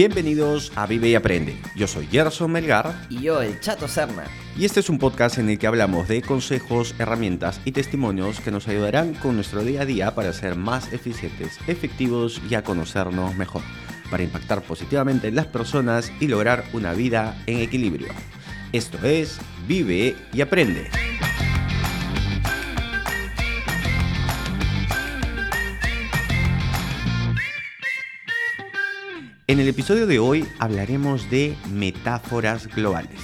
Bienvenidos a Vive y Aprende. Yo soy Gerson Melgar. Y yo, el Chato Serna. Y este es un podcast en el que hablamos de consejos, herramientas y testimonios que nos ayudarán con nuestro día a día para ser más eficientes, efectivos y a conocernos mejor, para impactar positivamente en las personas y lograr una vida en equilibrio. Esto es Vive y Aprende. En el episodio de hoy hablaremos de metáforas globales.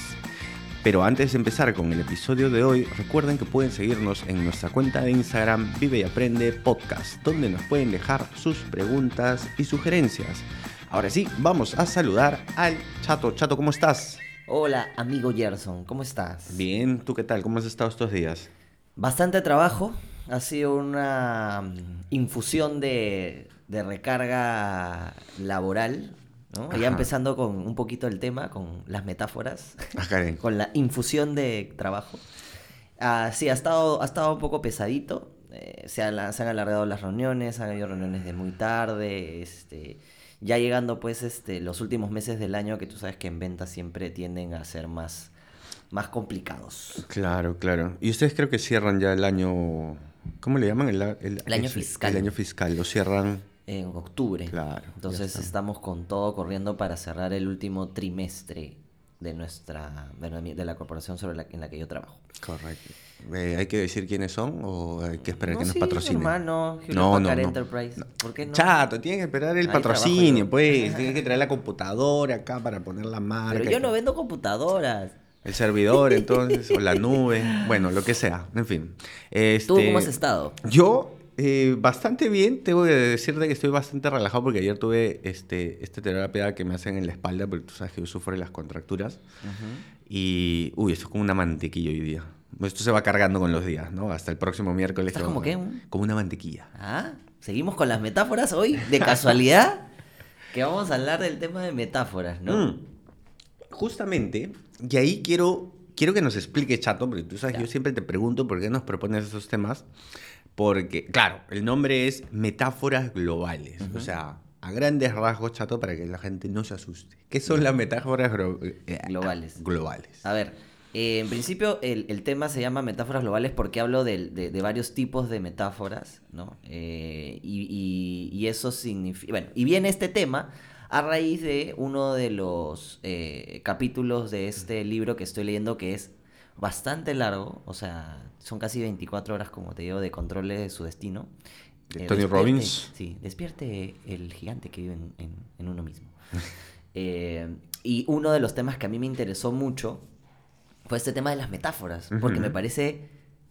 Pero antes de empezar con el episodio de hoy, recuerden que pueden seguirnos en nuestra cuenta de Instagram Vive y Aprende Podcast, donde nos pueden dejar sus preguntas y sugerencias. Ahora sí, vamos a saludar al Chato. Chato, ¿cómo estás? Hola, amigo Gerson, ¿cómo estás? Bien, ¿tú qué tal? ¿Cómo has estado estos días? Bastante trabajo, ha sido una mm, infusión de, de recarga laboral, ¿no? Ya empezando con un poquito el tema, con las metáforas, Ah, con la infusión de trabajo. Ah, sí, ha estado, ha estado un poco pesadito. eh, se, han, se han alargado las reuniones, han habido reuniones de muy tarde. Este, ya llegando pues este, los últimos meses del año, que tú sabes que en ventas siempre tienden a ser más, más complicados. Claro, claro. Y ustedes creo que cierran ya el año... ¿Cómo le llaman? El, el- El año fiscal. El año fiscal. Lo cierran... En octubre. Claro, Entonces estamos con todo corriendo para cerrar el último trimestre de nuestra de la, de la corporación sobre la, en la que yo trabajo. Correcto. Eh, ¿Hay que decir quiénes son o hay que esperar No, que nos sí, patrocinen? hermano, No, no, no. Enterprise. ¿Por qué no? Chato, tienen que esperar el Ahí patrocinio, pues. Tienen que traer la computadora acá para poner la marca. Pero yo no vendo computadoras. El servidor, entonces, o la nube. Bueno, lo que sea. En fin. Este, ¿Tú cómo has estado? Yo, eh, bastante bien. Tengo que decirte que estoy bastante relajado porque ayer tuve este, esta terapia que me hacen en la espalda, porque tú sabes que yo sufro de las contracturas. Y, uy, esto es como una mantequilla hoy día. Esto se va cargando con los días, ¿no? Hasta el próximo miércoles. ¿Estás como qué? Un- Como una mantequilla. Ah, seguimos con las metáforas hoy, de casualidad. que vamos a hablar del tema de metáforas, ¿no? Mm. Justamente, y ahí quiero, quiero que nos explique, Chato, porque tú sabes, Ya. yo siempre te pregunto por qué nos propones esos temas. Porque, claro, el nombre es Metáforas Globales. O sea, a grandes rasgos, Chato, para que la gente no se asuste. ¿Qué son las metáforas gro- eh, Globales. globales? A ver, eh, en principio el, el tema se llama metáforas globales porque hablo de, de varios tipos de metáforas, ¿no? Eh, y, y- y eso significa... Bueno, y viene este tema a raíz de uno de los eh, capítulos de este libro que estoy leyendo que es bastante largo, o sea, son casi 24 horas, como te digo, de controles de su destino. ¿De Eh, Tony Robbins? Sí, despierte el gigante que vive en, en- en uno mismo. Eh, y uno de los temas que a mí me interesó mucho fue este tema de las metáforas, porque me parece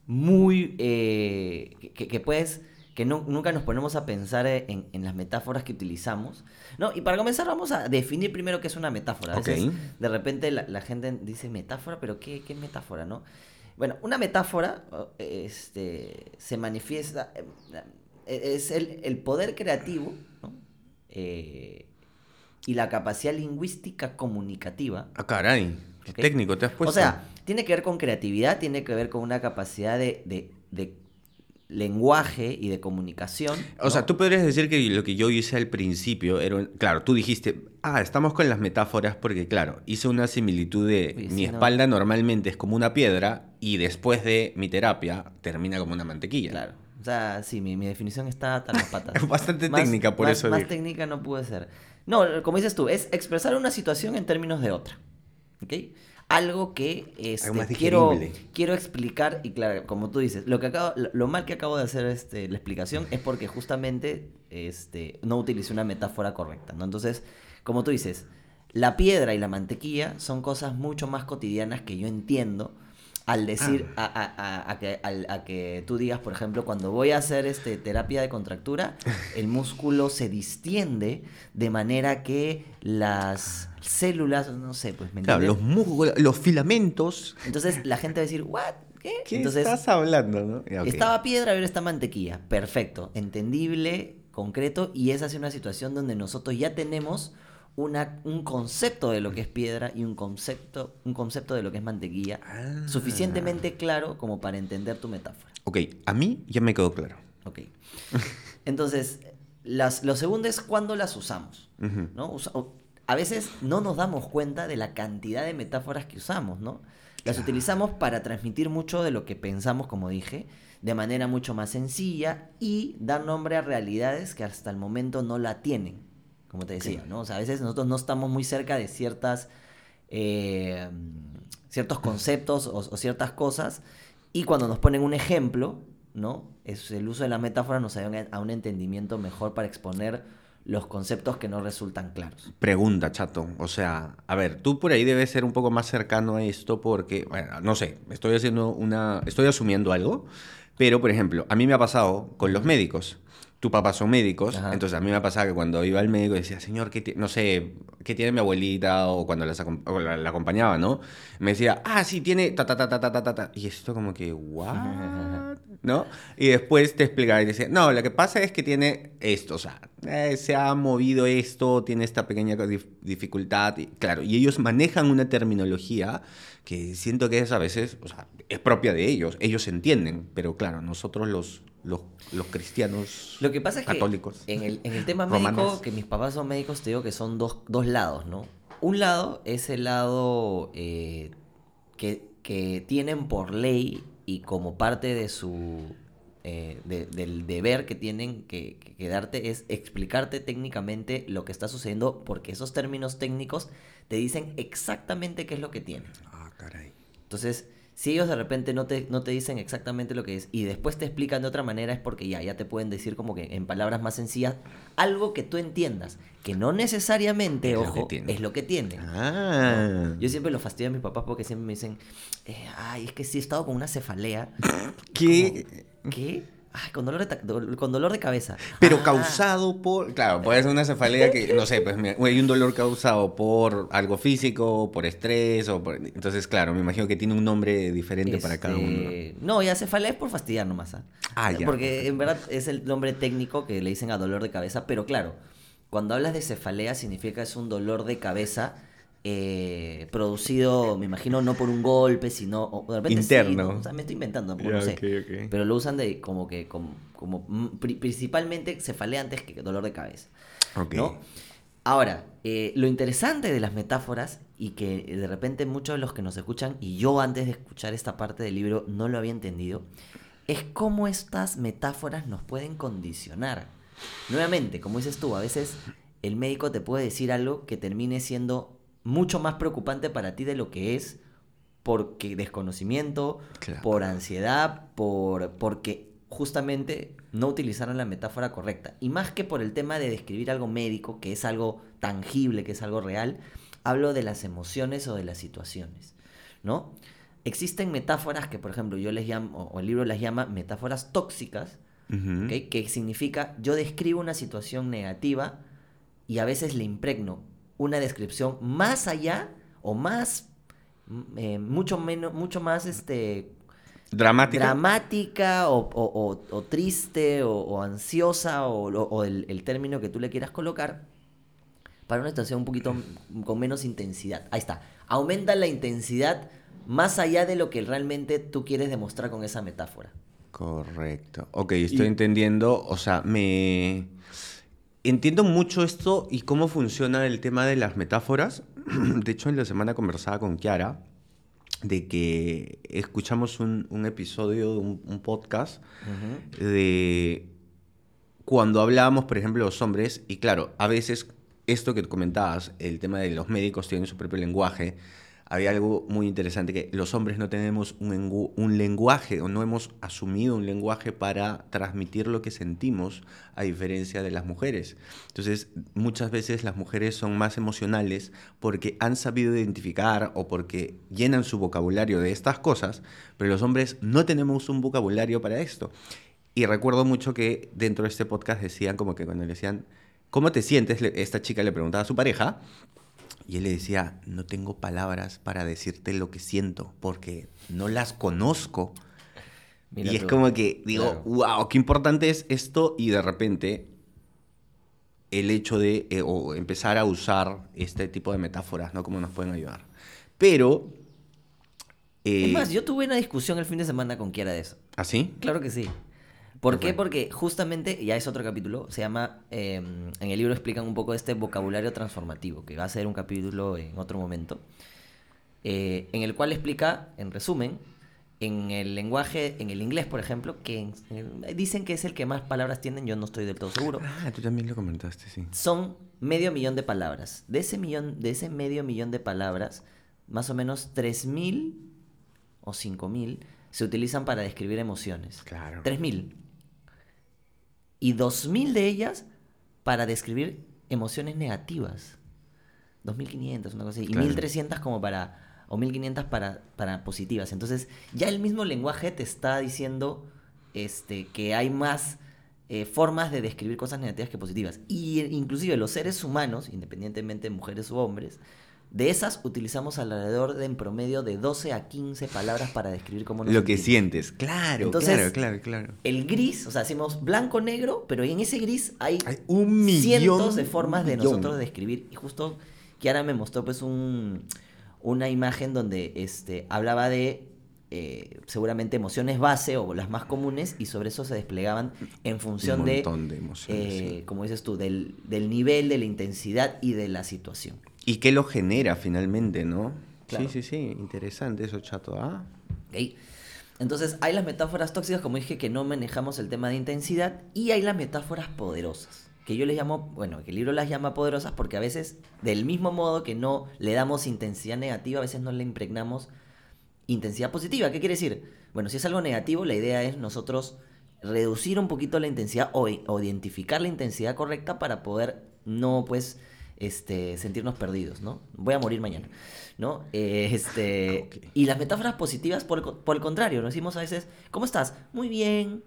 muy... eh, que, que puedes... que no- nunca nos ponemos a pensar en, en las metáforas que utilizamos. No, y para comenzar vamos a definir primero qué es una metáfora. A veces, Ok. de repente la, la gente dice metáfora, pero ¿qué, qué metáfora, no? Bueno, una metáfora este, se manifiesta... eh, es el, el poder creativo ¿no? Eh, y la capacidad lingüística comunicativa Ah, caray. Qué técnico te has puesto. o sea, tiene que ver con creatividad, tiene que ver con una capacidad de, de- de lenguaje y de comunicación. O sea, ¿no? tú podrías decir que lo que yo hice al principio era, un- claro, tú dijiste, ah, estamos con las metáforas porque, claro, hice una similitud de Oye, mi no. espalda normalmente es como una piedra y después de mi terapia termina como una mantequilla. Claro. O sea, sí, mi, mi definición está hasta las patas. Bastante técnica, por más- eso Más dije. técnica no puede ser. No, como dices tú, es expresar una situación en términos de otra. ¿Ok? Algo que este, más quiero, quiero explicar, y claro, como tú dices, lo, que acabo, lo, lo mal que acabo de hacer este, la explicación es porque justamente este, no utilicé una metáfora correcta, ¿no? Entonces, como tú dices, la piedra y la mantequilla son cosas mucho más cotidianas que yo entiendo al decir, Ah. a, a- a- que, a que tú digas, por ejemplo, cuando voy a hacer este, terapia de contractura, el músculo se distiende de manera que las células, no sé, pues me Claro, entiendes? los músculos, los filamentos. Entonces la gente va a decir, ¿what? ¿Qué? ¿Qué Entonces, estás hablando, no? Ok. estaba piedra, ahora está mantequilla. Perfecto, entendible, concreto, y esa es una situación donde nosotros ya tenemos una, un concepto de lo que es piedra y un concepto, un concepto de lo que es mantequilla Ah. suficientemente claro como para entender tu metáfora. Ok, a mí ya me quedó claro. Ok. Entonces, las, lo segundo es cuándo las usamos. ¿no? Usa- a veces no nos damos cuenta de la cantidad de metáforas que usamos, ¿no? Las utilizamos para transmitir mucho de lo que pensamos, como dije, de manera mucho más sencilla y dar nombre a realidades que hasta el momento no la tienen, como te decía, ¿no? O sea, a veces nosotros no estamos muy cerca de ciertas, eh, ciertos conceptos o, o ciertas cosas y cuando nos ponen un ejemplo, ¿no? Es el uso de la metáfora nos ayuda a un entendimiento mejor para exponer los conceptos que no resultan claros. Pregunta, chato. O sea, a ver, tú por ahí debes ser un poco más cercano a esto porque, bueno, no sé, estoy haciendo una, estoy asumiendo algo, pero por ejemplo, a mí me ha pasado con los médicos. Tu papá son médicos, Ajá. entonces a mí me ha pasado que cuando iba al médico decía, señor, ¿qué no sé, ¿qué tiene mi abuelita? O cuando las acom- o la, la acompañaba, ¿no? Me decía, ah, sí, tiene ta, ta, ta, ta, ta, ta, ta. Y esto como que, ¿what? ¿No? Y después te explicaba y decía, no, lo que pasa es que tiene esto, o sea, eh, se ha movido esto, tiene esta pequeña dif- dificultad. Y, claro, y ellos manejan una terminología que siento que es a veces, o sea, es propia de ellos, ellos entienden, pero claro, nosotros los, los, los cristianos Lo que pasa es que católicos. en el, en el tema Romanos. médico, que mis papás son médicos, te digo que son dos, dos lados, ¿no? Un lado es el lado eh, que, que tienen por ley y como parte de su eh, de- del deber que tienen que, que- que darte es explicarte técnicamente lo que está sucediendo porque esos términos técnicos te dicen exactamente qué es lo que tienen. Ah, caray. Entonces, si ellos de repente no te, no te dicen exactamente lo que es y después te explican de otra manera es porque ya, ya te pueden decir como que en palabras más sencillas algo que tú entiendas, que no necesariamente, Es lo que ojo, tiene. es lo que tiene. Ah. Yo siempre lo fastidio a mis papás porque siempre me dicen, eh, ay, es que sí he estado con una cefalea. ¿Qué? Como, ¿Qué? Ay, con dolor de, con dolor de cabeza. Pero "Ah". causado por, claro, puede ser una cefalea que, no sé, pues hay un dolor causado por algo físico, por estrés, o por... Entonces, claro, me imagino que tiene un nombre diferente para cada uno. Este, No, ya cefalea es por fastidiar nomás. ¿ah? Ah, ya. Porque en verdad es el nombre técnico que le dicen a dolor de cabeza, pero claro, cuando hablas de cefalea significa que es un dolor de cabeza eh, producido, me imagino, no por un golpe, sino o de repente sí, Interno. ¿no? O sea, me estoy inventando, no sé. Pero lo usan de como que como, como mm, pri- principalmente cefalea antes que dolor de cabeza. Ok. ¿no? Ahora, eh, lo interesante de las metáforas y que de repente muchos de los que nos escuchan, y yo antes de escuchar esta parte del libro no lo había entendido, es cómo estas metáforas nos pueden condicionar. Nuevamente, como dices tú, a veces el médico te puede decir algo que termine siendo mucho más preocupante para ti de lo que es porque desconocimiento, Claro. por ansiedad, por porque justamente no utilizaron la metáfora correcta. Y más que por el tema de describir algo médico, que es algo tangible, que es algo real, hablo de las emociones o de las situaciones, ¿no? Existen metáforas que, por ejemplo, yo les llamo, o- el libro las llama metáforas tóxicas, que significa yo describo una situación negativa y a veces le impregno una descripción más allá o más, mm, eh, mucho menos, mucho más este, Dramática. dramática o, o- o- o triste o, ansiosa o, el, el término que tú le quieras colocar para una situación un poquito con menos intensidad. Ahí está. Aumenta la intensidad más allá de lo que realmente tú quieres demostrar con esa metáfora. Correcto. Ok, estoy Y- entendiendo. O sea, me. Entiendo mucho esto y cómo funciona el tema de las metáforas. De hecho, en la semana conversaba con Kiara de que escuchamos un, un episodio de un, un podcast de cuando hablábamos, por ejemplo, los hombres, y claro, a veces esto que comentabas, el tema de los médicos tienen su propio lenguaje, había algo muy interesante que los hombres no tenemos un, engu- un lenguaje o no hemos asumido un lenguaje para transmitir lo que sentimos a diferencia de las mujeres. Entonces, muchas veces las mujeres son más emocionales porque han sabido identificar o porque llenan su vocabulario de estas cosas, pero los hombres no tenemos un vocabulario para esto. Y recuerdo mucho que dentro de este podcast decían como que cuando le decían, ¿cómo te sientes? Esta chica le preguntaba a su pareja y él le decía, no tengo palabras para decirte lo que siento porque no las conozco. Mira y es como que digo, Claro. wow, qué importante es esto y de repente el hecho de eh, o empezar a usar este tipo de metáforas, ¿no? Cómo nos pueden ayudar. Pero... eh, Es más, yo tuve una discusión el fin de semana con Kiara de eso. ¿Así? Claro que sí. ¿Por qué? Porque justamente, ya es otro capítulo, se llama, eh, en el libro explican un poco este vocabulario transformativo, que va a ser un capítulo en otro momento, eh, en el cual explica, en resumen, en el lenguaje, en el inglés, por ejemplo, que en- en- dicen que es el que más palabras tienen, yo no estoy del todo seguro. Ah, tú también lo comentaste, sí. Son medio millón de palabras. De ese millón, de ese medio millón de palabras, más o menos 3.000 o 5.000 se utilizan para describir emociones. Claro. 3.000. Y 2.000 de ellas para describir emociones negativas. 2.500, una cosa así. Claro. Y 1.300 como para... O 1.500 para, para positivas. Entonces, ya el mismo lenguaje te está diciendo este, que hay más eh, formas de describir cosas negativas que positivas. Y inclusive los seres humanos, independientemente de mujeres u hombres, de esas utilizamos alrededor de en promedio de 12 a 15 palabras para describir cómo nos Lo que sientes, claro, Entonces, claro, claro, claro. El gris, o sea, decimos blanco-negro, pero en ese gris hay, Hay un millón, cientos de formas de nosotros describir. Y justo Kiara me mostró pues un, una imagen donde este, hablaba de eh, seguramente emociones base o las más comunes y sobre eso se desplegaban en función Un de, montón de emociones, eh, sí. como dices tú, del, del nivel, de la intensidad y de la situación. ¿Y qué lo genera finalmente, no? Claro. Sí, sí, sí, interesante eso, chato. Ah, ¿ok? Entonces, hay las metáforas tóxicas, como dije, que no manejamos el tema de intensidad, y hay las metáforas poderosas, que yo les llamo, bueno, que el libro las llama poderosas porque a veces, del mismo modo que no le damos intensidad negativa, a veces no le impregnamos intensidad positiva. ¿Qué quiere decir? Bueno, si es algo negativo, la idea es nosotros reducir un poquito la intensidad o, o identificar la intensidad correcta para poder no, pues, este, sentirnos perdidos, ¿no? Voy a morir mañana, ¿no? Eh, este, Ok. Y las metáforas positivas, por, por el contrario, nos decimos a veces, ¿cómo estás? Muy bien,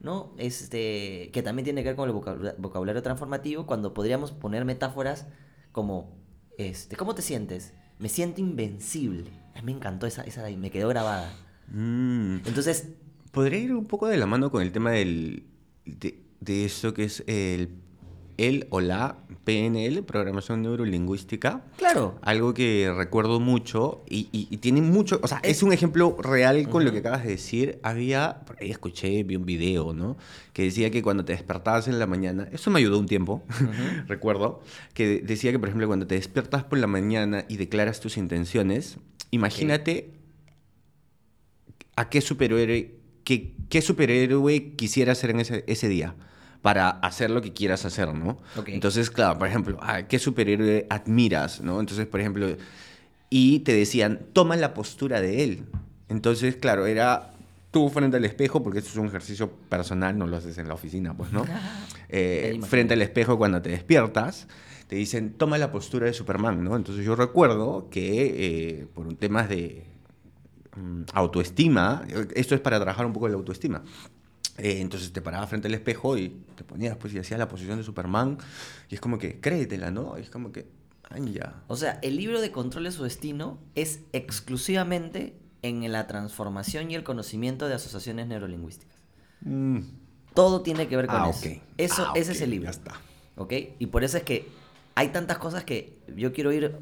¿no? Este, que también tiene que ver con el vocabula- vocabulario transformativo, cuando podríamos poner metáforas como, este, ¿cómo te sientes? Me siento invencible. A mí me encantó esa, esa de ahí, me quedó grabada. mm. Entonces, Podría ir un poco de la mano con el tema del, de, de eso que es el, el o la PNL, Programación Neurolingüística. claro, Algo que recuerdo mucho y, y- y tiene mucho, o sea, es un ejemplo real con lo que acabas de decir. Había, por ahí escuché, vi un video, ¿no? Que decía que cuando te despertabas en la mañana, eso me ayudó un tiempo, recuerdo, que decía que, por ejemplo, cuando te despiertas por la mañana y declaras tus intenciones, imagínate a qué superhéroe, qué, qué superhéroe quisiera ser en ese, ese día para hacer lo que quieras hacer, ¿no? Ok. Entonces, claro, por ejemplo, ¿a qué superhéroe admiras, no? Entonces, por ejemplo, y te decían, toma la postura de él. Entonces, claro, era tú frente al espejo, porque esto es un ejercicio personal, no lo haces en la oficina, pues, ¿no? Eh, frente al espejo cuando te despiertas, te dicen, toma la postura de Superman, ¿no? Entonces yo recuerdo que eh, por un tema de mm, autoestima, esto es para trabajar un poco la autoestima. Eh, entonces te parabas frente al espejo y te ponías pues y hacías la posición de Superman y es como que créetela, ¿no? Y es como que, ay, ya. o sea, el libro de Control de su Destino es exclusivamente en la transformación y el conocimiento de asociaciones neurolingüísticas. Mm, Todo tiene que ver con ah, eso. ok. Eso, Ah, ese es el libro. Ya está. ¿Ok? Y por eso es que hay tantas cosas que yo quiero ir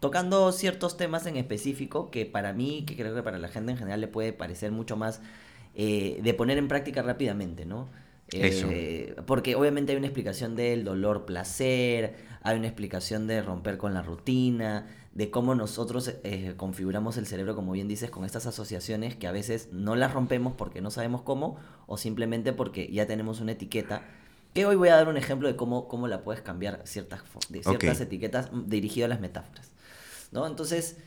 tocando ciertos temas en específico que para mí, que creo que para la gente en general le puede parecer mucho más eh, de poner en práctica rápidamente, ¿no? Eso. Eh, porque obviamente hay una explicación del dolor placer, hay una explicación de romper con la rutina, de cómo nosotros eh, configuramos el cerebro, como bien dices, con estas asociaciones que a veces no las rompemos porque no sabemos cómo o simplemente porque ya tenemos una etiqueta. Que hoy voy a dar un ejemplo de cómo, cómo la puedes cambiar ciertas, de ciertas etiquetas mm, dirigido a las metáforas. ¿no? Entonces,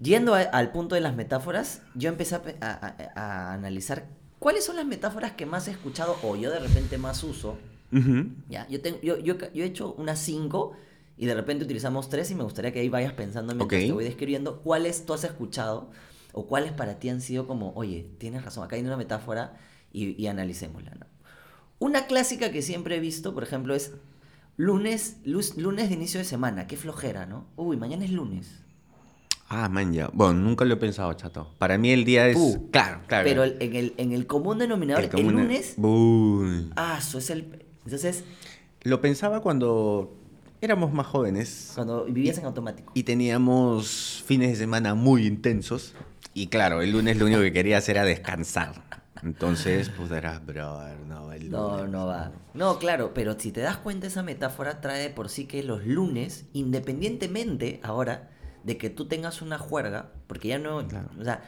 yendo a- al punto de las metáforas, yo empecé a, analizar cuáles son las metáforas que más he escuchado o yo de repente más uso. Ya, yo, tengo, yo, yo, yo he hecho unas cinco y de repente utilizamos tres y me gustaría que ahí vayas pensando mientras Ok. te voy describiendo cuáles tú has escuchado o cuáles para ti han sido como, oye, tienes razón, acá hay una metáfora y, y analicémosla. ¿no? Una clásica que siempre he visto, por ejemplo, es lunes, lunes de inicio de semana, qué flojera, ¿no? Uy, mañana es lunes. Ah, man, ya. Bueno, nunca lo he pensado, chato. Para mí el día es... Uh, claro, claro. Pero el- en, el, en el común denominador, el, común- lunes, Uy. ah, eso es el... Entonces, Lo pensaba cuando éramos más jóvenes cuando vivías en automático. y teníamos fines de semana muy intensos. Y claro, el lunes lo único que quería hacer era descansar. Entonces, pues era, brother, no va el No, lunes, no va. No, claro, pero si te das cuenta, esa metáfora trae por sí que los lunes, independientemente ahora de que tú tengas una juerga, porque ya no. Claro. O sea,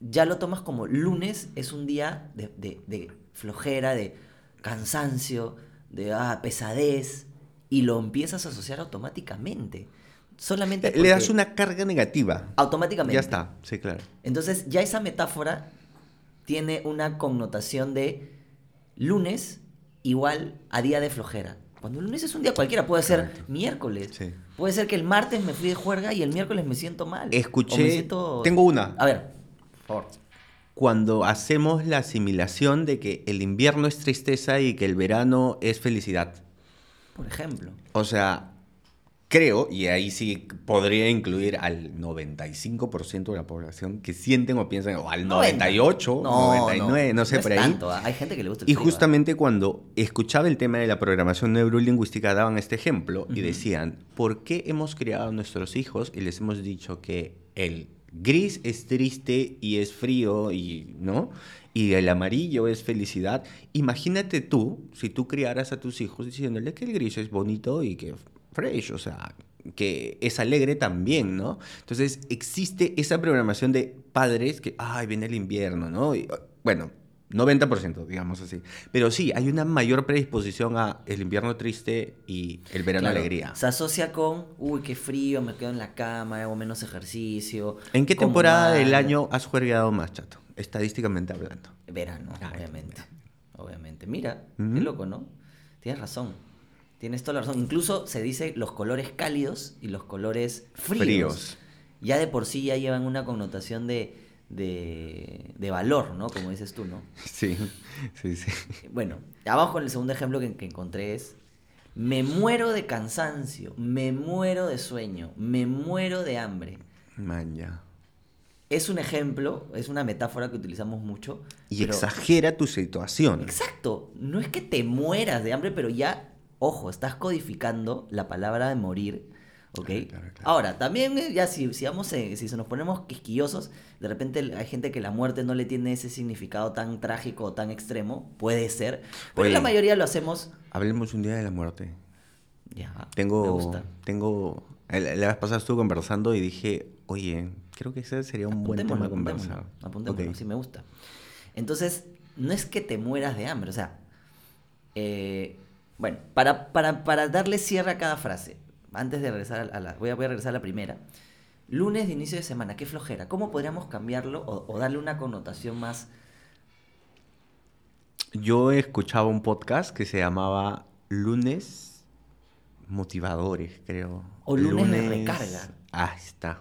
ya lo tomas como lunes es un día de, de- de flojera, de cansancio, de ah, pesadez, y lo empiezas a asociar automáticamente. Solamente. Le das una carga negativa. Automáticamente. Ya está, sí, claro. Entonces, ya esa metáfora tiene una connotación de lunes igual a día de flojera. Cuando el lunes es un día cualquiera, puede ser Correcto. miércoles. Sí. Puede ser que el martes me fui de juerga y el miércoles me siento mal. Escuché- O me siento- tengo una. A ver, por favor. Cuando hacemos la asimilación de que el invierno es tristeza y que el verano es felicidad. Por ejemplo. O sea, creo, y ahí sí podría incluir al 95% de la población que sienten o piensan, o al 98, 99, no, sé, es por ahí. tanto, ¿ah? Hay gente que le gusta el Y frío, ¿ah? justamente cuando escuchaba el tema de la programación neurolingüística daban este ejemplo y Ujú. decían, ¿por qué hemos criado a nuestros hijos y les hemos dicho que el gris es triste y es frío y no? Y el amarillo es felicidad. Imagínate tú, si tú criaras a tus hijos diciéndole que el gris es bonito y que fresh, o sea, que es alegre también, ¿no? Entonces existe esa programación de padres que, ay, viene el invierno, ¿no? Y, bueno, 90%, digamos así. Pero sí, hay una mayor predisposición a el invierno triste y el verano Claro, alegría. Se asocia con, uy, qué frío, me quedo en la cama, hago menos ejercicio. ¿En qué temporada del año has juergado más, chato? Estadísticamente hablando. Verano, Ah, obviamente. Obviamente. Mira, Ujú. qué loco, ¿no? Tienes razón. Tienes toda la razón. Incluso se dice los colores cálidos y los colores fríos. Fríos. Ya de por sí ya llevan una connotación de, de, de valor, ¿no? Como dices tú, ¿no? Sí, sí, sí. Bueno, abajo en el segundo ejemplo que, que encontré es, me muero de cansancio, me muero de sueño, me muero de hambre. Man, ya. Es un ejemplo, es una metáfora que utilizamos mucho. Y pero- exagera tu situación. Exacto, no es que te mueras de hambre, pero ya, ojo, estás codificando la palabra de morir, ¿ok? Claro, claro, claro. Ahora, también eh, ya si, si, vamos, eh, si se nos ponemos quisquillosos, de repente hay gente que la muerte no le tiene ese significado tan trágico o tan extremo, puede ser, pero Oye. la mayoría lo hacemos, Hablemos un día de la muerte. ya, me Tengo, gusta. tengo, la la vez pasada estuve conversando y dije, oye, creo que ese sería un buen tema conversar. apuntémoslo, apuntémoslo, Ok. sí me gusta. Entonces, no es que te mueras de hambre, o sea, eh, bueno, para, para, para darle cierre a cada frase, antes de regresar a la, voy a, voy a regresar a la primera. Lunes de inicio de semana, qué flojera. ¿Cómo podríamos cambiarlo o, o darle una connotación más? Yo escuchaba un podcast que se llamaba Lunes Motivadores, creo. O lunes de recarga. Ah, está.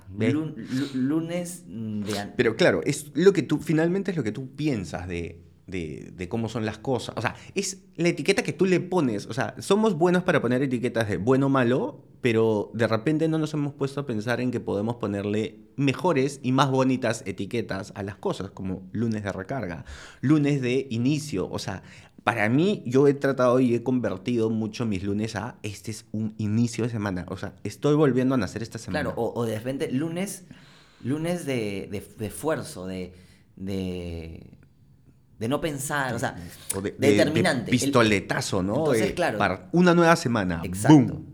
lunes de... Pero claro, es lo que tú, finalmente es lo que tú piensas de, de, cómo son las cosas. O sea, es la etiqueta que tú le pones. O sea, somos buenos para poner etiquetas de bueno o malo, pero de repente no nos hemos puesto a pensar en que podemos ponerle mejores y más bonitas etiquetas a las cosas, como lunes de recarga, lunes de inicio. O sea, para mí, yo he tratado y he convertido mucho mis lunes a este es un inicio de semana. O sea, estoy volviendo a nacer esta semana. Claro, o, de repente lunes, lunes de, de, esfuerzo, de, de no pensar, o sea, O de, de- de determinante. Pistoletazo, ¿no? Entonces, Eh, claro. Para una nueva semana. Exacto. ¡Boom!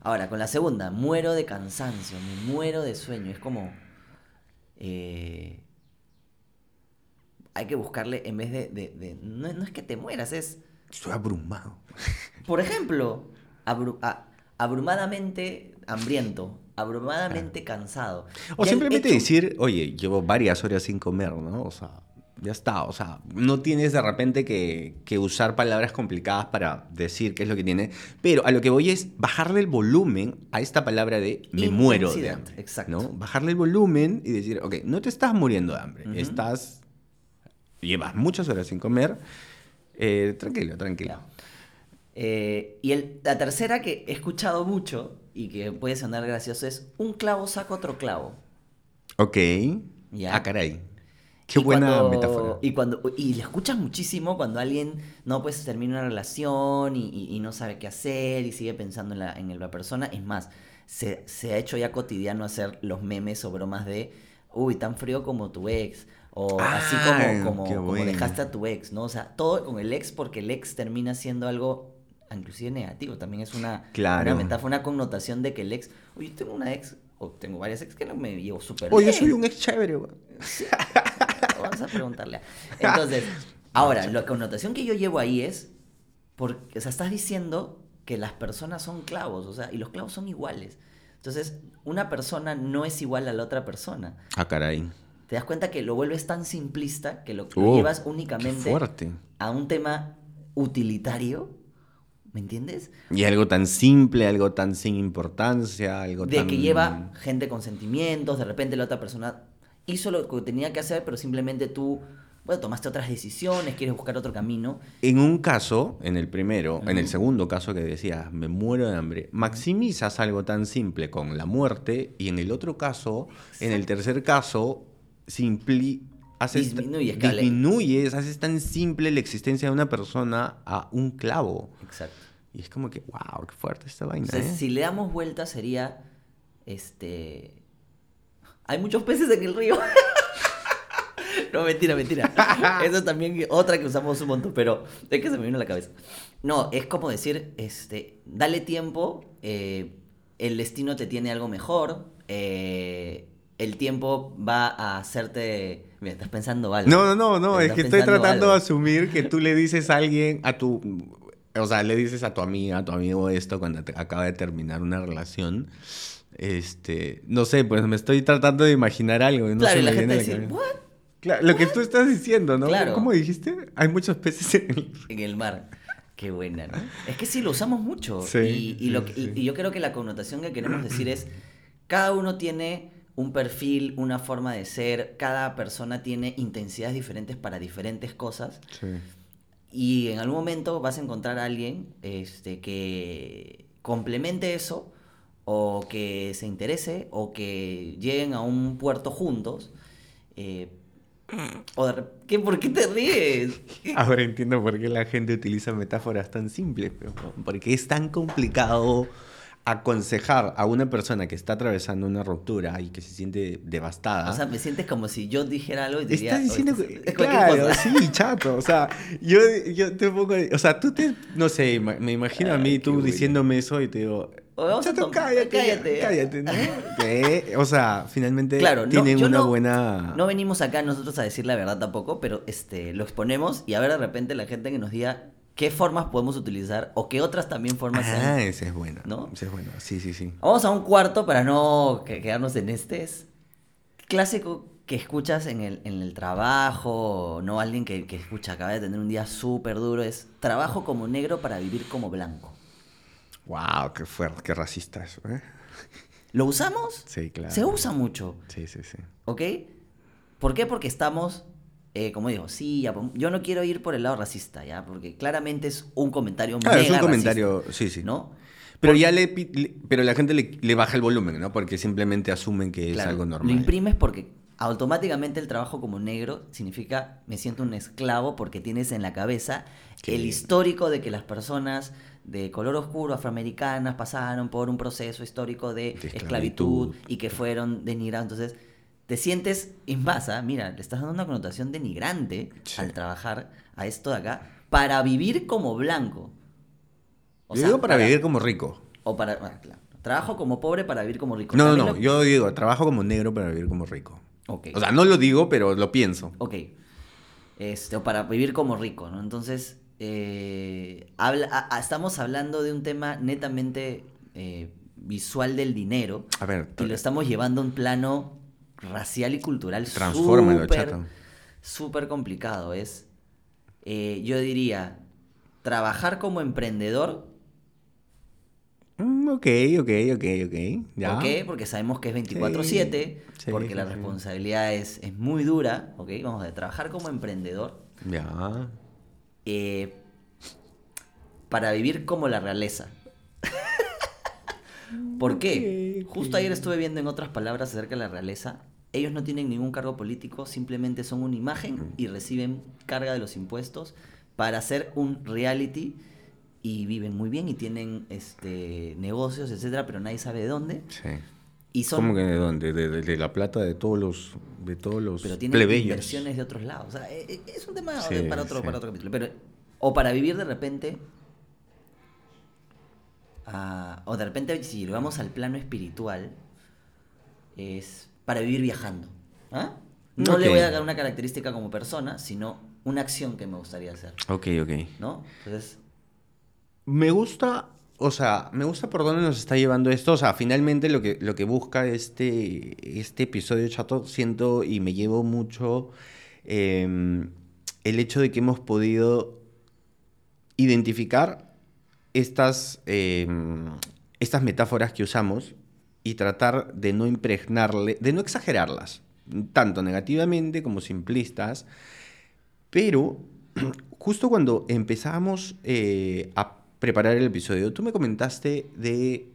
Ahora, con la segunda, muero de cansancio, me muero de sueño. Es como. eh, hay que buscarle en vez de. de- de- no, no es que te mueras, es. Estoy abrumado. Por ejemplo, abru- a- abrumadamente hambriento, abrumadamente cansado. O simplemente hecho- decir, oye, llevo varias horas sin comer, ¿no? O sea, ya está. O sea, no tienes de repente que, que usar palabras complicadas para decir qué es lo que tiene. Pero a lo que voy es bajarle el volumen a esta palabra de me muero de hambre. exacto. ¿no? Bajarle el volumen y decir, ok, no te estás muriendo de hambre. Estás. Llevas muchas horas sin comer. Eh, tranquilo, tranquilo. Eh, y el- la tercera que he escuchado mucho y que puede sonar gracioso es un clavo saca otro clavo. Ok. Ya. Ah, caray. Qué Y buena cuando- metáfora. Y, cuando, y le escuchas muchísimo cuando alguien no pues termina una relación y, y- y no sabe qué hacer y sigue pensando en la, en la persona. Es más, se, se ha hecho ya cotidiano hacer los memes o bromas de, uy, tan frío como tu ex. O así Ah, como, como, dejaste a tu ex, ¿no? O sea, todo con el ex porque el ex termina siendo algo inclusive negativo. También es una, Claro. una metáfora, una connotación de que el ex, oye, tengo una ex, o tengo varias ex que no me llevo súper Oye, bien. yo soy un ex chévere, güey. Vamos a preguntarle. Entonces, ahora, la connotación que yo llevo ahí es, porque, o sea, estás diciendo que las personas son clavos, o sea, y los clavos son iguales. Entonces, una persona no es igual a la otra persona. Ah, caray. Te das cuenta que lo vuelves tan simplista que lo, lo Oh, llevas únicamente a un tema utilitario, ¿me entiendes? Y algo tan simple, algo tan sin importancia, algo De tan... que lleva gente con sentimientos, de repente la otra persona hizo lo que tenía que hacer, pero simplemente tú, bueno, tomaste otras decisiones, quieres buscar otro camino. En un caso, en el primero, en el segundo caso que decías, me muero de hambre, maximizas algo tan simple con la muerte y en el otro caso, en el tercer caso, simpli haces Disminuyes, disminuyes, haces tan simple la existencia de una persona a un clavo. Exacto. Y es como que, wow, qué fuerte esta vaina. ¿eh? si le damos vuelta sería, este... Hay muchos peces en el río. no, mentira, mentira. Eso también otra que usamos un montón, pero es que se me vino a la cabeza. No, es como decir, este, dale tiempo, eh, el destino te tiene algo mejor, eh, el tiempo va a hacerte... Mira, estás pensando algo. No, no, no, no, es que estoy tratando de algo. asumir que tú le dices a alguien, a tu, o sea, le dices a tu amiga, a tu amigo esto cuando te- acaba de terminar una relación. Este, no sé, pues me estoy tratando de imaginar algo. y No Claro, se y la me gente viene cabeza. ¿what? Claro, lo que tú estás diciendo, ¿no? Claro. ¿Cómo dijiste? Hay muchos peces en el... En el mar. Qué buena, ¿no? Es que sí, lo usamos mucho. Sí, y, y lo que- sí. y yo creo que la connotación que queremos decir es, cada uno tiene un perfil, una forma de ser, cada persona tiene intensidades diferentes para diferentes cosas. Y en algún momento vas a encontrar a alguien este, que complemente eso, o que se interese, o que lleguen a un puerto juntos. eh, o ¿Qué? ¿Por qué te ríes? Ahora entiendo por qué la gente utiliza metáforas tan simples, pero porque es tan complicado aconsejar a una persona que está atravesando una ruptura y que se siente devastada. O sea, me sientes como si yo dijera algo y te diría... Estás diciendo "Oh, que, esto es claro, cosa". sí, chato, o sea, yo, yo te pongo, o sea, tú te, no sé, me imagino a mí tú bueno. diciéndome eso y te digo, O vamos a chato, tom- cállate, cállate. cállate, ¿no? O sea, finalmente Claro, no, tienen una no- buena... No venimos acá nosotros a decir la verdad tampoco, pero este, lo exponemos y a ver de repente la gente que nos diga qué formas podemos utilizar o qué otras también formas ah, hay. ese es bueno, ¿No? Ese es bueno, sí, sí, sí. Vamos a un cuarto para no que- quedarnos en este. Es clásico que escuchas en el, en el trabajo, no alguien que, que escucha, acaba de tener un día súper duro, es trabajo como negro para vivir como blanco. Wow, qué fuerte, qué racista eso, ¿eh? ¿Lo usamos? Sí, claro. Se usa mucho. Sí, sí, sí. ¿Ok? ¿Por qué? Porque estamos, eh, como digo, sí, ya, yo no quiero ir por el lado racista, ¿ya? Porque claramente es un comentario Claro, es un comentario, racista, sí, sí. ¿no? Pero ya le, le- pero la gente le, le baja el volumen, ¿no? Porque simplemente asumen que Claro, es algo Lo normal. imprimes porque automáticamente el trabajo como negro significa me siento un esclavo porque tienes en la cabeza el histórico de que las personas de color oscuro afroamericanas pasaron por un proceso histórico de, De esclavitud, esclavitud. y que fueron denigrados. Entonces, te sientes, y más, ¿ah? mira, le estás dando una connotación denigrante Sí. al trabajar a esto de acá para vivir como blanco. O Yo sea, digo para, vivir como rico. O para, ah, claro. Trabajo como pobre para vivir como rico. No, no, no. lo- Yo digo, trabajo como negro para vivir como rico. Ok. O sea, no lo digo, pero lo pienso. Ok. Este, o para vivir como rico, ¿no? Entonces, eh, habla- a- a- estamos hablando de un tema netamente eh, visual del dinero A ver, y lo estamos llevando a un plano racial y cultural Transfórmalo, súper, chato. súper complicado. Es, eh, yo diría, trabajar como emprendedor. Mm, ok, ok, ok, ok. Ya. ¿Por qué? Porque sabemos que es 24/7, Sí, porque sí, la responsabilidad es, es muy dura, ¿ok? Vamos a trabajar como emprendedor. Ya. Eh, para vivir como la realeza. ¿Por qué? Justo ayer estuve viendo en otras palabras acerca de la realeza. Ellos no tienen ningún cargo político, simplemente son una imagen y reciben carga de los impuestos para hacer un reality y viven muy bien y tienen este negocios, etcétera, pero nadie sabe de dónde. Sí. Y son, ¿Cómo que de dónde? De, de- de la plata de todos los, de todos los pero tienen plebeyos. inversiones de otros lados. O sea, eh, eh, es un tema Sí, para, otro, sí. para otro capítulo. Pero, o para vivir de repente. o de repente, si lo vamos al plano espiritual, es para vivir viajando. ¿Ah? No le voy a dar una característica como persona, sino una acción que me gustaría hacer. Ok, ok. ¿No? Entonces, Me gusta, o sea, me gusta por dónde nos está llevando esto. O sea, finalmente lo que, lo que busca este, este episodio chato, siento y me llevo mucho eh, el hecho de que hemos podido identificar estas, eh, estas metáforas que usamos y tratar de no impregnarle, de no exagerarlas, tanto negativamente como simplistas, pero justo cuando empezábamos eh, a preparar el episodio, tú me comentaste de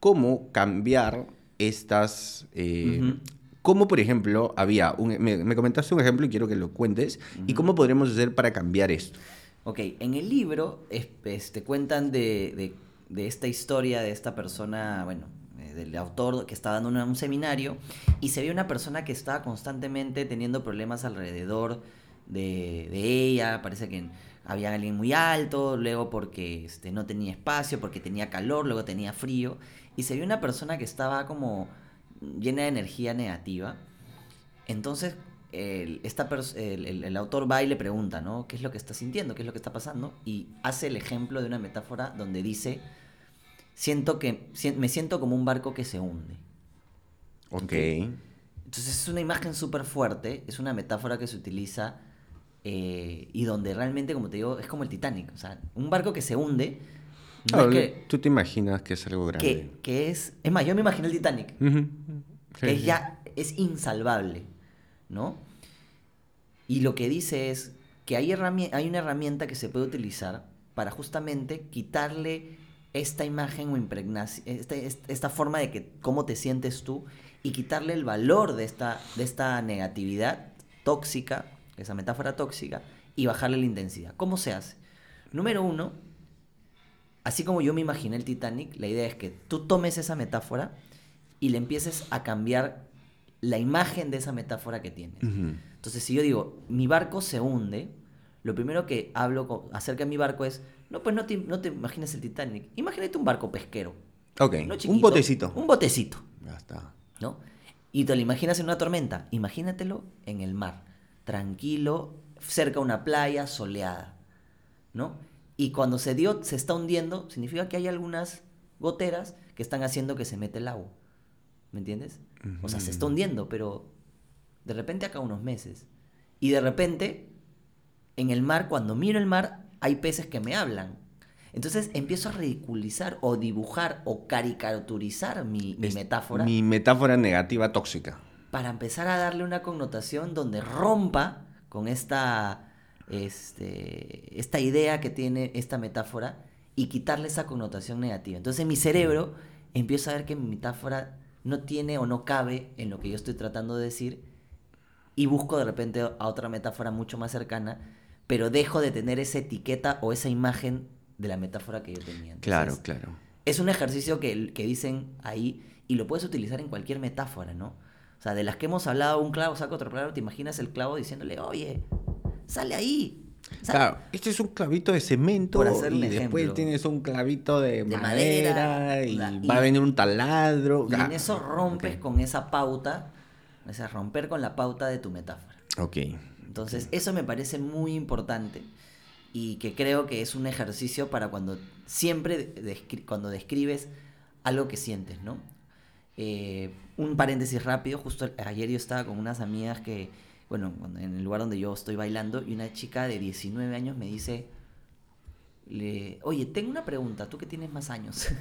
cómo cambiar estas... eh. Cómo, por ejemplo, había... Un, me, me comentaste un ejemplo y quiero que lo cuentes. ¿Y cómo podremos hacer para cambiar esto? Ok, en el libro es- este, cuentan de, de- de esta historia de esta persona, bueno, eh, del autor que estaba dando una- un seminario y se ve una persona que estaba constantemente teniendo problemas alrededor de, de ella, parece que había alguien muy alto, luego porque este, no tenía espacio, porque tenía calor, luego tenía frío, y se ve una persona que estaba como llena de energía negativa. Entonces, el, esta el, el- el autor va y le pregunta, ¿no? ¿Qué es lo que está sintiendo? ¿Qué es lo que está pasando? Y hace el ejemplo de una metáfora donde dice, siento que, me siento como un barco que se hunde. Ok. Entonces es una imagen súper fuerte, es una metáfora que se utiliza eh, y donde realmente, como te digo, es como el Titanic. O sea, un barco que se hunde, no Claro, es que, Tú te imaginas que es algo grande. que, que es... Es más, yo me imaginé el Titanic. Sí, que sí. ya es insalvable, ¿no? Y lo que dice es que hay, hay una herramienta que se puede utilizar para justamente quitarle esta imagen o impregnación, esta, esta- esta forma de que cómo te sientes tú y quitarle el valor de esta, de esta negatividad tóxica, esa metáfora tóxica, y bajarle la intensidad. ¿Cómo se hace? Número uno, así como yo me imaginé el Titanic, la idea es que tú tomes esa metáfora y le empieces a cambiar la imagen de esa metáfora que tienes. Ujú. Entonces, si yo digo, mi barco se hunde, lo primero que hablo co- acerca de mi barco es, no, pues no te, no te imagines el Titanic, imagínate un barco pesquero. Ok, no un chiquito, botecito. Un botecito, Ya está. ¿no? Y te lo imaginas en una tormenta, imagínatelo en el mar, tranquilo, cerca a una playa soleada, ¿no? Y cuando se dio, se está hundiendo, significa que hay algunas goteras que están haciendo que se mete el agua. ¿Me entiendes? O sea, se está hundiendo, pero de repente acá unos meses. Y de repente, en el mar, cuando miro el mar, hay peces que me hablan. Entonces empiezo a ridiculizar o dibujar o caricaturizar mi, metáfora Mi metáfora negativa tóxica. Para empezar a darle una connotación donde rompa con esta, este, esta idea que tiene esta metáfora y quitarle esa connotación negativa. Entonces mi cerebro empieza a ver que mi metáfora no tiene o no cabe en lo que yo estoy tratando de decir y busco de repente a otra metáfora mucho más cercana, pero dejo de tener esa etiqueta o esa imagen de la metáfora que yo tenía. Claro, Entonces, claro. es un ejercicio que, que dicen ahí y lo puedes utilizar en cualquier metáfora, ¿no? O sea, de las que hemos hablado, un clavo saca otro clavo, te imaginas el clavo diciéndole, oye, sale ahí. Claro, este es un clavito de cemento Por hacer y después ejemplo. tienes un clavito de, De madera, madera, y la- va a venir un taladro. Y Ah, en eso rompes con esa pauta, o sea, romper con la pauta de tu metáfora. Ok. Entonces, eso me parece muy importante y que creo que es un ejercicio para cuando siempre descri- cuando describes algo que sientes, ¿no? Eh, un paréntesis rápido, justo ayer yo estaba con unas amigas que, bueno, en el lugar donde yo estoy bailando y una chica de 19 años me dice, le, oye, tengo una pregunta, tú que tienes más años.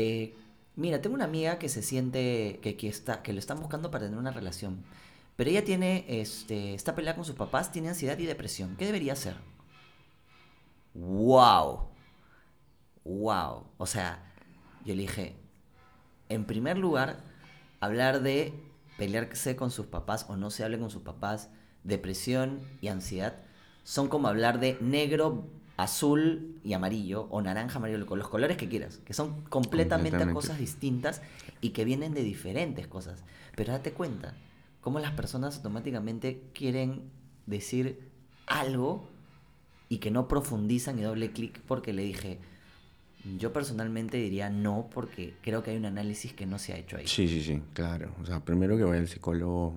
Eh, mira, tengo una amiga que se siente que, que está, que lo están buscando para tener una relación. Pero ella tiene, este, está peleada con sus papás, tiene ansiedad y depresión. ¿Qué debería hacer? ¡Wow! ¡Wow! O sea, yo le dije, en primer lugar, hablar de pelearse con sus papás o no se hable con sus papás, depresión y ansiedad, son como hablar de negro, azul y amarillo, o naranja, amarillo, con los colores que quieras, que son completamente, Completamente. cosas distintas y que vienen de diferentes cosas. Pero date cuenta, cómo las personas automáticamente quieren decir algo y que no profundizan y doble clic porque le dije, yo personalmente diría no porque creo que hay un análisis que no se ha hecho ahí. Sí, sí, sí, claro. O sea, primero que vaya el psicólogo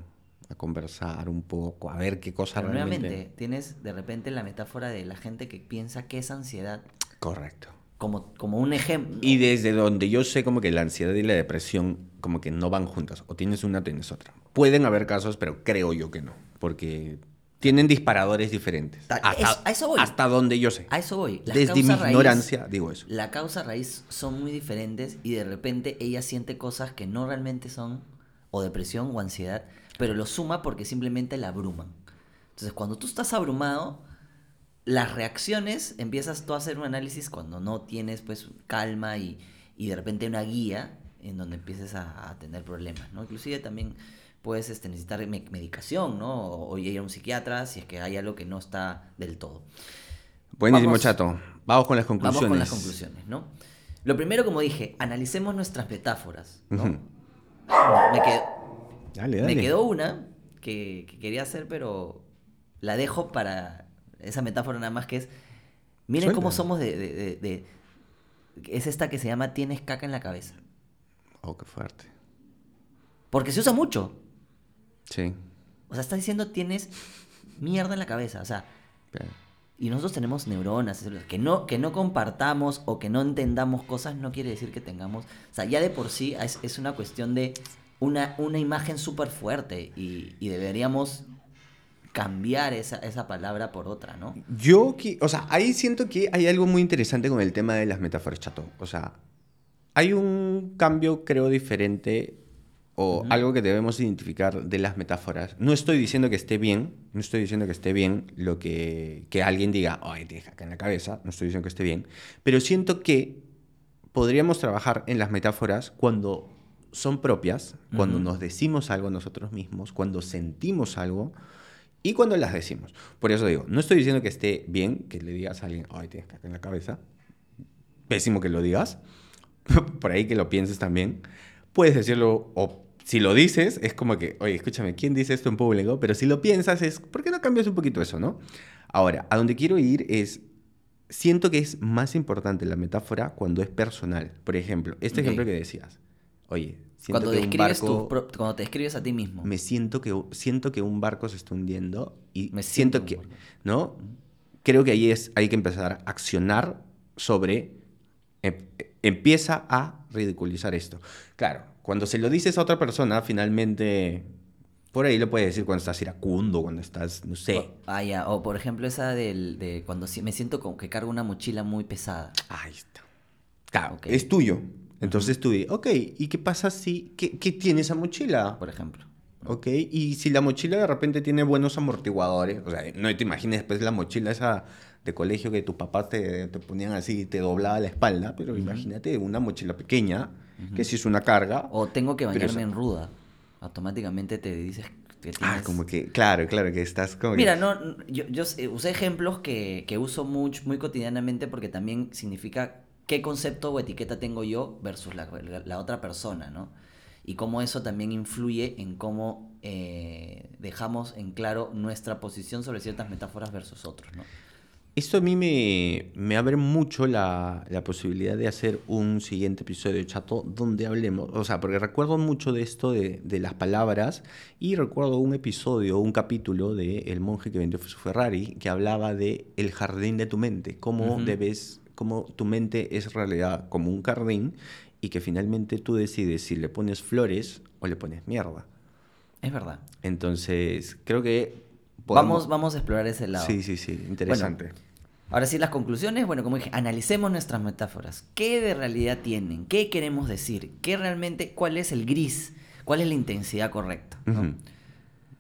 a conversar un poco, a ver qué cosa Pero realmente... nuevamente, tienes de repente la metáfora de la gente que piensa que es ansiedad Correcto. como, como un ejemplo. Y desde donde yo sé como que la ansiedad y la depresión como que no van juntas. O tienes una o tienes otra. Pueden haber casos, pero creo yo que no. Porque tienen disparadores diferentes. Ta- Hasta, es- a eso voy. hasta donde yo sé. A eso voy. Las Desde mi raíz- ignorancia digo eso. La causa raíz son muy diferentes y de repente ella siente cosas que no realmente son o depresión o ansiedad, pero lo suma porque simplemente la abruman. Entonces, cuando tú estás abrumado, las reacciones empiezas tú a hacer un análisis cuando no tienes pues calma y, y de repente una guía en donde empieces a, a tener problemas, ¿no? Inclusive también puedes este, necesitar me- medicación, ¿no? O, o ir a un psiquiatra si es que hay algo que no está del todo. Buenísimo, Vamos- chato. Vamos con las conclusiones. Vamos con las conclusiones, ¿no? Lo primero, como dije, analicemos nuestras metáforas, ¿no? Me, quedó, Dale, me dale. quedó una que, que quería hacer, pero la dejo para esa metáfora nada más que es, miren cómo somos de, de- de- de- Es esta que se llama tienes caca en la cabeza. Oh, qué fuerte. Porque se usa mucho. Sí. O sea, está diciendo tienes mierda en la cabeza. O sea, Bien. Y nosotros tenemos neuronas, que no, que no compartamos o que no entendamos cosas no quiere decir que tengamos... O sea, ya de por sí es, es una cuestión de una, una imagen súper fuerte y, y deberíamos cambiar esa, esa palabra por otra, ¿no? Yo, qui- o sea, ahí siento que hay algo muy interesante con el tema de las metáforas, chato. O sea, hay un cambio, creo, diferente o algo que debemos identificar de las metáforas. No estoy diciendo que esté bien, no estoy diciendo que esté bien lo que, que alguien diga, ay, tienes caca en la cabeza, no estoy diciendo que esté bien, pero siento que podríamos trabajar en las metáforas cuando son propias, cuando nos decimos algo nosotros mismos, cuando sentimos algo y cuando las decimos. Por eso digo, no estoy diciendo que esté bien que le digas a alguien, ay, tienes caca en la cabeza. Pésimo que lo digas. Por ahí que lo pienses también. Puedes decirlo, o si lo dices, es como que, oye, escúchame, ¿quién dice esto en público? Pero si lo piensas, es, ¿por qué no cambias un poquito eso, no? Ahora, a donde quiero ir es, siento que es más importante la metáfora cuando es personal. Por ejemplo, este Ok. ejemplo que decías, oye, siento Cuando que un barco pro- cuando te describes a ti mismo. me siento que siento que un barco se está hundiendo y Me siento, siento que barco. no creo que ahí es hay que empezar a accionar sobre em- empieza a ridiculizar esto. Claro cuando se lo dices a otra persona finalmente por ahí lo puedes decir cuando estás iracundo cuando estás no sé. O, ah, ya, o por ejemplo esa del, de cuando me siento como que cargo una mochila muy pesada. ahí está. Claro es tuyo. Entonces tú di ok y qué pasa si qué, qué tiene esa mochila Por ejemplo. Ok, y si la mochila de repente tiene buenos amortiguadores, o sea, no te imagines después la mochila esa de colegio que tus papás te, te ponían así y te doblaba la espalda, pero imagínate una mochila pequeña, que si es una carga. O tengo que bañarme eso- en ruda. Automáticamente te dices que tienes... Ah, como que, claro, claro, que estás como que- Mira, no, n- yo, yo sé- usé ejemplos que, que uso mucho, muy cotidianamente porque también significa qué concepto o etiqueta tengo yo versus la, la- la otra persona, ¿no? Y cómo eso también influye en cómo eh, dejamos en claro nuestra posición sobre ciertas metáforas versus otros, ¿no? Esto a mí me, me abre mucho la, la posibilidad de hacer un siguiente episodio de Chato donde hablemos, o sea, porque recuerdo mucho de esto de, de las palabras y recuerdo un episodio, un capítulo de El monje que vendió su Ferrari que hablaba de el jardín de tu mente, cómo debes, cómo tu mente es realidad como un jardín y que finalmente tú decides si le pones flores o le pones mierda. Es verdad. Entonces, creo que... Vamos, podemos- vamos a explorar ese lado. Sí, sí, sí, interesante. Ahora sí, las conclusiones, bueno, como dije, analicemos nuestras metáforas. ¿Qué de realidad tienen? ¿Qué queremos decir? ¿Qué realmente, cuál es el gris? ¿Cuál es la intensidad correcta?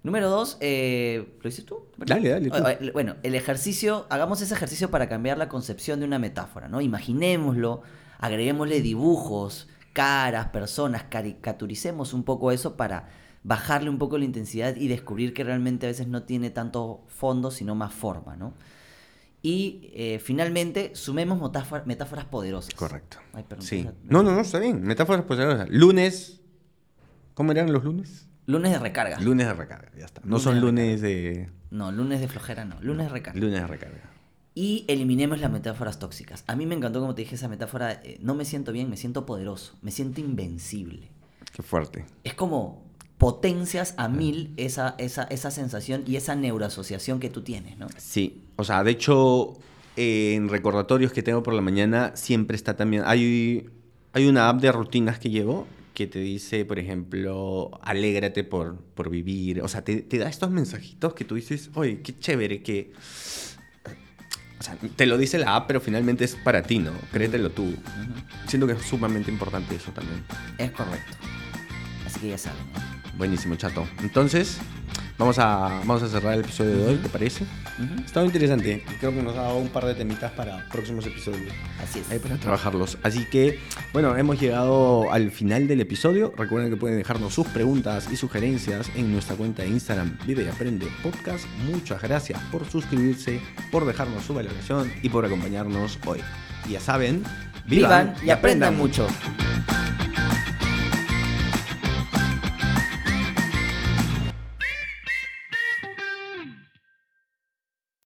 Número dos, eh, ¿lo dices tú? Dale, dale, tú. O- Bueno, el ejercicio, hagamos ese ejercicio para cambiar la concepción de una metáfora, ¿no? Imaginémoslo, agreguémosle dibujos, caras, personas, caricaturicemos un poco eso para bajarle un poco la intensidad y descubrir que realmente a veces no tiene tanto fondo, sino más forma, ¿no? Y eh, finalmente, sumemos metáfor- metáforas poderosas. Correcto. Ay, perdón, Sí. No, no, no, está bien. Metáforas poderosas. Lunes. ¿Cómo eran los lunes? Lunes de recarga. Lunes de recarga, ya está. No Lunes son de lunes de. No, lunes de flojera no. Lunes de recarga. Lunes de recarga. Y eliminemos las metáforas tóxicas. A mí me encantó, como te dije, esa metáfora. eh, no me siento bien, me siento poderoso. Me siento invencible. Qué fuerte. Es como potencias a mil esa, esa, esa sensación y esa neuroasociación que tú tienes, ¿no? Sí. O sea, de hecho, eh, en recordatorios que tengo por la mañana, siempre está también. Hay, hay una app de rutinas que llevo que te dice, por ejemplo, alégrate por, por vivir. O sea, te, te da estos mensajitos que tú dices, oye, qué chévere que. O sea, te lo dice la app, pero finalmente es para ti, ¿no? Créetelo tú. Ujú. Siento que es sumamente importante eso también. Es correcto. Así que ya saben, ¿no? Buenísimo, chato. Entonces, vamos a, vamos a cerrar el episodio de hoy, ¿te parece? Ujú. Ha estado interesante. Creo que nos ha dado un par de temitas para próximos episodios. Así es. Ahí para trabajarlos. Así que, bueno, hemos llegado al final del episodio. Recuerden que pueden dejarnos sus preguntas y sugerencias en nuestra cuenta de Instagram Vive y Aprende Podcast. Muchas gracias por suscribirse, por dejarnos su valoración y por acompañarnos hoy. Y ya saben, Vivan y aprendan mucho.